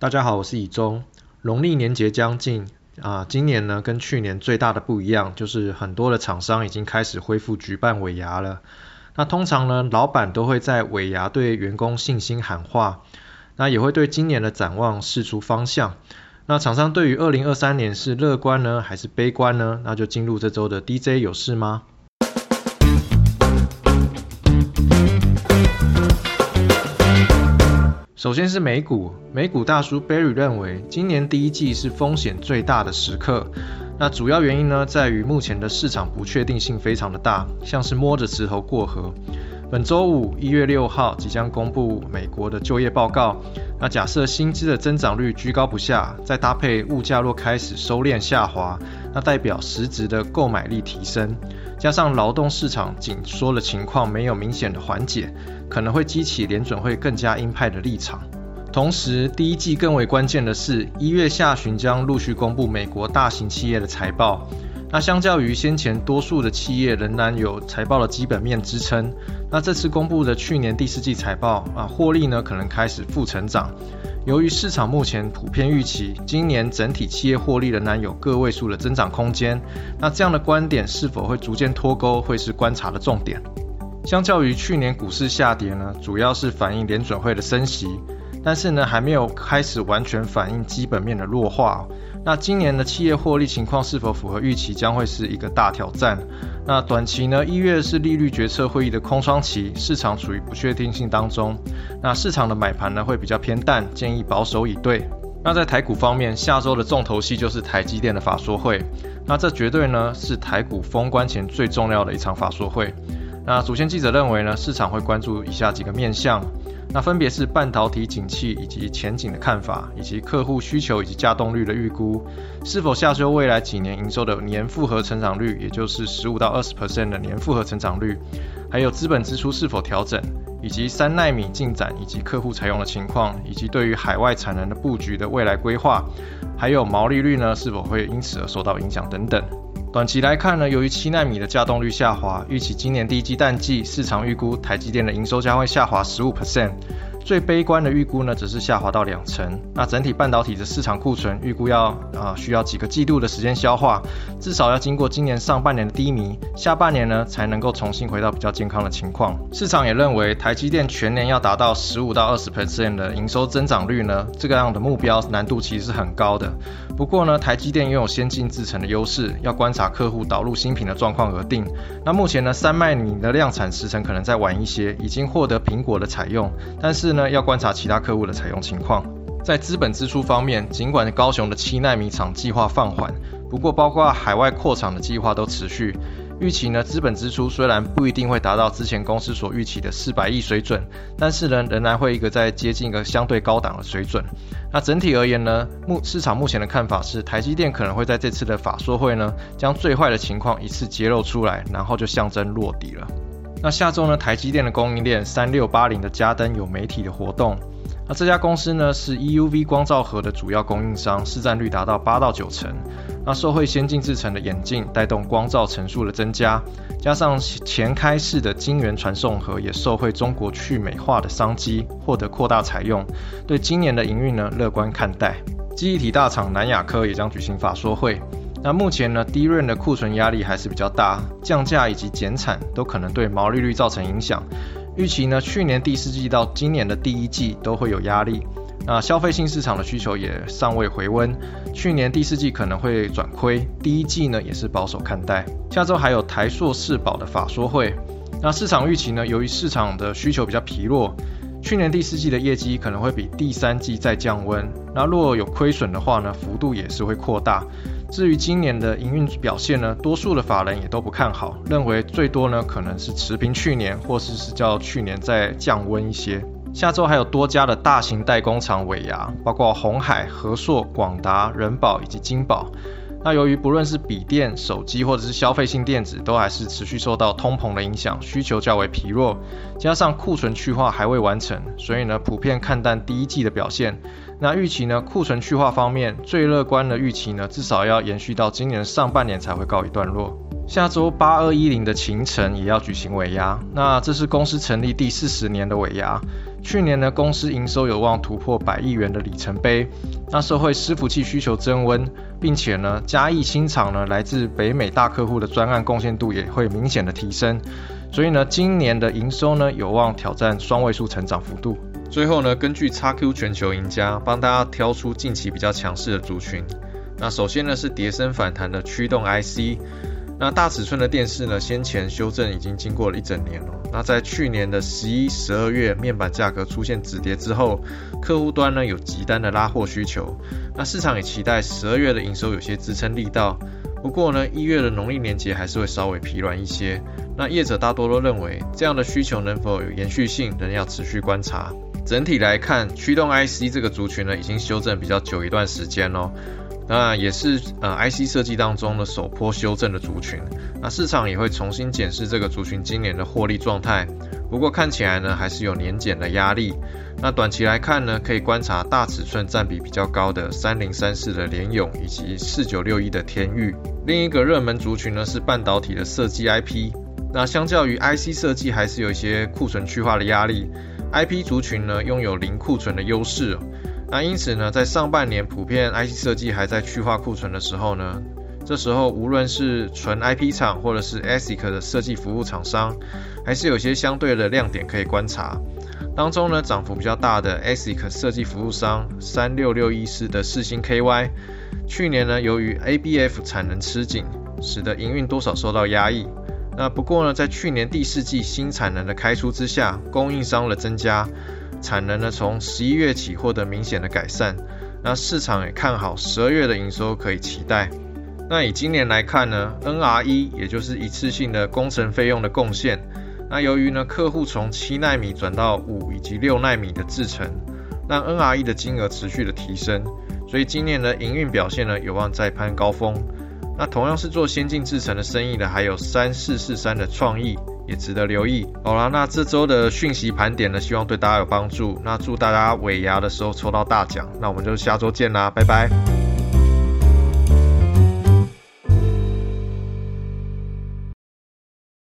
大家好，我是以中。农历年节将近啊，今年呢跟去年最大的不一样，就是很多的厂商已经开始恢复举办尾牙了。那通常呢，老板都会在尾牙对员工信心喊话，那也会对今年的展望示出方向。那厂商对于二零二三年是乐观呢，还是悲观呢？那就进入这周的 DJ 有事吗？首先是美股，美股大叔 Barry 认为，今年第一季是风险最大的时刻。那主要原因呢，在于目前的市场不确定性非常的大，像是摸着石头过河。本周五一月六号即将公布美国的就业报告。那假设薪资的增长率居高不下，再搭配物价若开始收敛下滑，那代表实质的购买力提升，加上劳动市场紧缩的情况没有明显的缓解。可能会激起联准会更加鹰派的立场。同时，第一季更为关键的是，一月下旬将陆续公布美国大型企业的财报。那相较于先前多数的企业仍然有财报的基本面支撑，那这次公布的去年第四季财报啊，获利呢可能开始负成长。由于市场目前普遍预期今年整体企业获利仍然有个位数的增长空间，那这样的观点是否会逐渐脱钩，会是观察的重点。相较于去年股市下跌呢，主要是反映联准会的升息，但是呢还没有开始完全反映基本面的弱化。那今年的企业获利情况是否符合预期，将会是一个大挑战。那短期呢，一月是利率决策会议的空窗期，市场处于不确定性当中。那市场的买盘呢会比较偏淡，建议保守以对。那在台股方面，下周的重头戏就是台积电的法说会。那这绝对呢是台股封关前最重要的一场法说会。那主线记者认为呢，市场会关注以下几个面向，那分别是半导体景气以及前景的看法，以及客户需求以及稼动率的预估，是否下修未来几年营收的年复合成长率，也就是十五到二十 percent 的年复合成长率，还有资本支出是否调整，以及三纳米进展以及客户采用的情况，以及对于海外产能的布局的未来规划，还有毛利率呢是否会因此而受到影响等等。短期来看呢，由于七纳米的稼动率下滑，预期今年第一季淡季，市场预估台积电的营收将会下滑十五 percent。最悲观的预估呢，只是下滑到两成。那整体半导体的市场库存预估要啊需要几个季度的时间消化，至少要经过今年上半年的低迷，下半年呢才能够重新回到比较健康的情况。市场也认为台积电全年要达到十五到二十 percent 的营收增长率呢，这个样的目标难度其实是很高的。不过呢，台积电拥有先进制程的优势，要观察客户导入新品的状况而定。那目前呢，三纳米的量产时程可能再晚一些，已经获得苹果的采用，但是呢，要观察其他客户的采用情况。在资本支出方面，尽管高雄的七纳米厂计划放缓，不过包括海外扩厂的计划都持续。预期呢，资本支出虽然不一定会达到之前公司所预期的四百亿水准，但是呢，仍然会一个在接近一个相对高档的水准。那整体而言呢，目市场目前的看法是，台积电可能会在这次的法说会呢，将最坏的情况一次揭露出来，然后就象征落底了。那下周呢，台积电的供应链三六八零的嘉登有媒体的活动。那这家公司呢是 EUV 光照盒的主要供应商，市占率达到八到九成。那受惠先进制成的眼镜，带动光照层数的增加，加上前开式的晶圆传送盒也受惠中国去美化的商机，获得扩大采用，对今年的营运呢乐观看待。记忆体大厂南亚科也将举行法说会。那目前呢，低润的库存压力还是比较大，降价以及减产都可能对毛利率造成影响。预期呢，去年第四季到今年的第一季都会有压力。那消费性市场的需求也尚未回温，去年第四季可能会转亏，第一季呢也是保守看待。下周还有台硕世宝的法说会。那市场预期呢，由于市场的需求比较疲弱，去年第四季的业绩可能会比第三季再降温。那若有亏损的话呢，幅度也是会扩大。至于今年的营运表现呢，多数的法人也都不看好，认为最多呢可能是持平去年，或是是叫去年再降温一些。下周还有多家的大型代工厂尾牙，包括红海、和硕、广达、人保以及金宝。那由于不论是笔电、手机或者是消费性电子，都还是持续受到通膨的影响，需求较为疲弱，加上库存去化还未完成，所以呢普遍看淡第一季的表现。那预期呢？库存去化方面，最乐观的预期呢，至少要延续到今年上半年才会告一段落。下周八二一零的秦城也要举行尾牙，那这是公司成立第四十年的尾牙。去年呢，公司营收有望突破百亿元的里程碑。那社会伺服器需求增温，并且呢，嘉义新厂呢，来自北美大客户的专案贡献度也会明显的提升。所以呢，今年的营收呢，有望挑战双位数成长幅度。最后呢，根据 XQ 全球赢家帮大家挑出近期比较强势的族群。那首先呢，是碟升反弹的驱动 IC。那大尺寸的电视呢？先前修正已经经过了一整年了。那在去年的十一、十二月，面板价格出现止跌之后，客户端呢有急单的拉货需求。那市场也期待十二月的营收有些支撑力道。不过呢，一月的农历年节还是会稍微疲软一些。那业者大多都认为，这样的需求能否有延续性，仍要持续观察。整体来看，驱动 IC 这个族群呢，已经修正比较久一段时间喽。那也是呃 IC 设计当中的首波修正的族群，那市场也会重新检视这个族群今年的获利状态。不过看起来呢，还是有年减的压力。那短期来看呢，可以观察大尺寸占比比较高的三零三四的联咏以及四九六一的天域。另一个热门族群呢是半导体的设计 IP。那相较于 IC 设计，还是有一些库存去化的压力。IP 族群呢拥有零库存的优势。那因此呢，在上半年普遍 IC 设计还在去化库存的时候呢，这时候无论是纯 IP 厂或者是 ASIC 的设计服务厂商，还是有些相对的亮点可以观察。当中呢，涨幅比较大的 ASIC 设计服务商三六六一四的四星 KY，去年呢，由于 ABF 产能吃紧，使得营运多少受到压抑。那不过呢，在去年第四季新产能的开出之下，供应商的增加。产能呢，从十一月起获得明显的改善，那市场也看好十二月的营收可以期待。那以今年来看呢，NRE 也就是一次性的工程费用的贡献，那由于呢客户从七纳米转到五以及六纳米的制程，让 NRE 的金额持续的提升，所以今年的营运表现呢有望再攀高峰。那同样是做先进制程的生意的，还有三四四三的创意。也值得留意。好啦，那这周的讯息盘点呢，希望对大家有帮助。那祝大家尾牙的时候抽到大奖。那我们就下周见啦，拜拜。